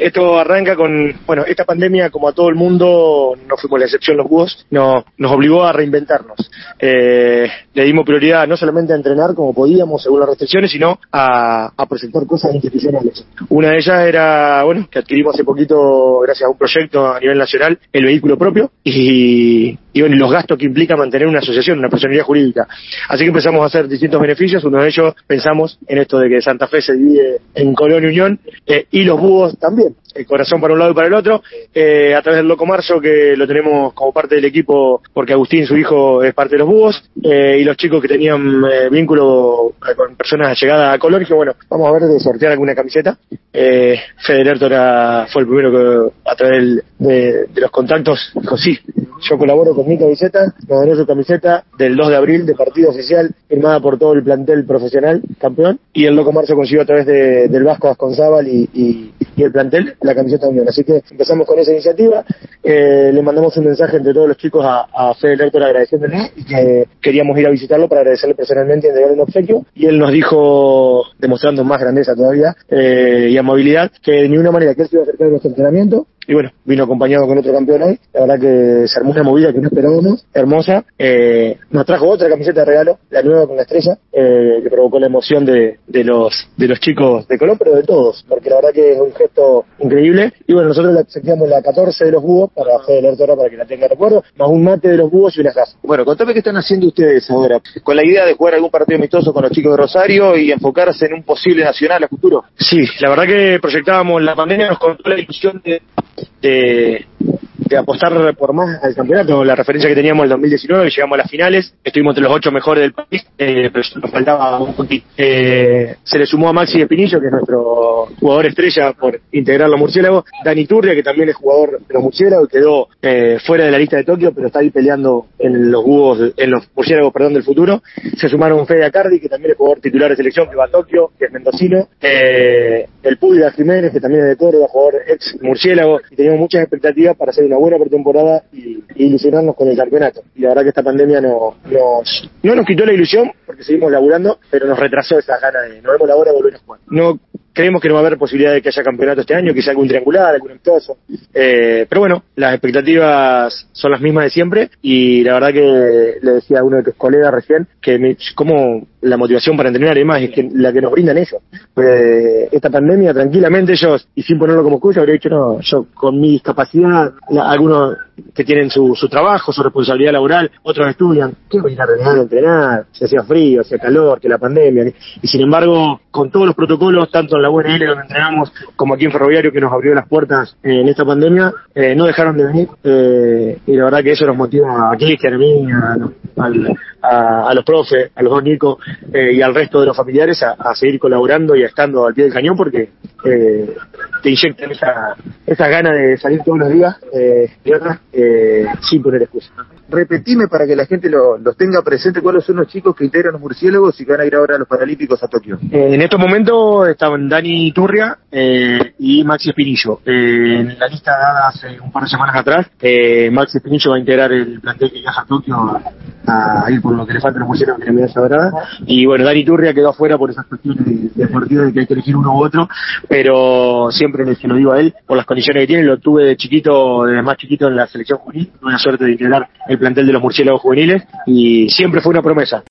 Esto arranca con, bueno, esta pandemia, como a todo el mundo, no fuimos la excepción los búhos, no, nos obligó a reinventarnos. Eh, le dimos prioridad no solamente a entrenar como podíamos según las restricciones, sino a, a presentar cosas institucionales. Una de ellas era, bueno, que adquirimos hace poquito, gracias a un proyecto a nivel nacional, el vehículo propio y, y los gastos que implica mantener una asociación, una personalidad jurídica. Así que empezamos a hacer distintos beneficios. Uno de ellos pensamos en esto de que Santa Fe se divide en Colón y Unión eh, y los búhos también. El corazón para un lado y para el otro, eh, a través del Loco Marzo, que lo tenemos como parte del equipo, porque Agustín, su hijo, es parte de los búhos, eh, y los chicos que tenían eh, vínculo con personas allegadas a Colón, que bueno, vamos a ver de sortear alguna camiseta. Eh, Fede fue el primero que, a través del, de, los contactos, dijo sí, yo colaboro con mi camiseta, me donó su camiseta del 2 de abril de partido oficial, firmada por todo el plantel profesional, campeón, y el Loco Marzo consiguió a través de, del Vasco Asconzábal y, y, y, el plantel la camiseta de Unión. Así que empezamos con esa iniciativa, eh, le mandamos un mensaje entre todos los chicos a, a Fede Lertor agradeciéndole y que queríamos ir a visitarlo para agradecerle personalmente y entregarle un obsequio, y él nos dijo, demostrando más grandeza todavía eh, y amabilidad, que de ninguna manera que él se iba a acercar a nuestro entrenamiento, y bueno, vino acompañado con otro campeón ahí, la verdad que se armó una movida que no esperábamos, hermosa, eh, nos trajo otra camiseta de regalo, la nueva con la estrella, eh, que provocó la emoción de, de los de los chicos de Colón, pero de todos, porque la verdad que es un gesto increíble, y bueno, nosotros aceptamos la 14 de los búhos para Fede Lertora para que la tenga de recuerdo, más un mate de los búhos y unas casas. Bueno, contame qué están haciendo ustedes ahora, con la idea de jugar algún partido amistoso con los chicos de Rosario y enfocarse en un posible nacional a futuro. Sí, la verdad que proyectábamos la pandemia, nos contó la ilusión de, de, apostar por más al campeonato. La referencia que teníamos el 2019, llegamos a las finales, estuvimos entre los ocho mejores del país, eh, pero nos faltaba un poquito. Eh, se le sumó a Maxi Espinillo, que es nuestro jugador estrella por integrar los murciélagos, Dani Turria, que también es jugador de los murciélagos, quedó eh, fuera de la lista de Tokio, pero está ahí peleando en los búhos, en los murciélagos, perdón, del futuro. Se sumaron Fede Acardi, que también es jugador titular de selección, que va a Tokio, que es mendocino, eh, el Pública Jiménez, que también es de Córdoba, jugador ex murciélago, y teníamos muchas expectativas para hacer una buena pretemporada y, ilusionarnos con el campeonato. Y la verdad que esta pandemia no, nos, no nos quitó la ilusión, porque seguimos laburando, pero nos retrasó esa gana de, nos vemos la hora de volver a jugar. No creemos que no va a haber posibilidad de que haya campeonato este año, quizá algún triangular, algún amistoso. Eh, pero bueno, las expectativas son las mismas de siempre y la verdad que le decía a uno de tus colegas recién que me, como la motivación para entrenar y demás es que la que nos brindan ellos. Pues esta pandemia, tranquilamente ellos, y sin ponerlo como excusa, habría dicho, no, yo con mi discapacidad, la, algunos que tienen su, su trabajo, su responsabilidad laboral, otros estudian, ¿qué voy a ir a entrenar, a entrenar? Se hacía frío, hacía calor, que la pandemia. Y sin embargo, con todos los protocolos, tanto en la UNL donde entrenamos, como aquí en Ferroviario que nos abrió las puertas eh, en esta pandemia, eh, no dejaron de venir. Eh, y la verdad que eso nos motiva a Cristian, a mí, a, a, a, los profes, a los dos Nico eh, y al resto de los familiares a, a, seguir colaborando y estando al pie del cañón porque te inyectan esa, esa gana de salir todos los días eh, de eh, sin poner excusa. Repetime para que la gente lo, los tenga presente cuáles son los chicos que integran los murciélagos y que van a ir ahora a los Paralímpicos a Tokio. Eh, en estos momentos estaban Dani Turria eh, y Maxi Espinillo. Eh, en la lista dada hace un par de semanas atrás, eh, Maxi Espinillo va a integrar el plantel que viaja a Tokio a, ir por lo que le falta los murciélagos que la medalla dorada. Y bueno, Dani Turria quedó afuera por esas cuestiones de, de de que hay que elegir uno u otro, pero siempre se lo digo a él, por las condiciones que tiene, lo tuve de chiquito, desde más chiquito en la selección juvenil, tuve la suerte de integrar el plantel de los murciélagos juveniles y siempre fue una promesa.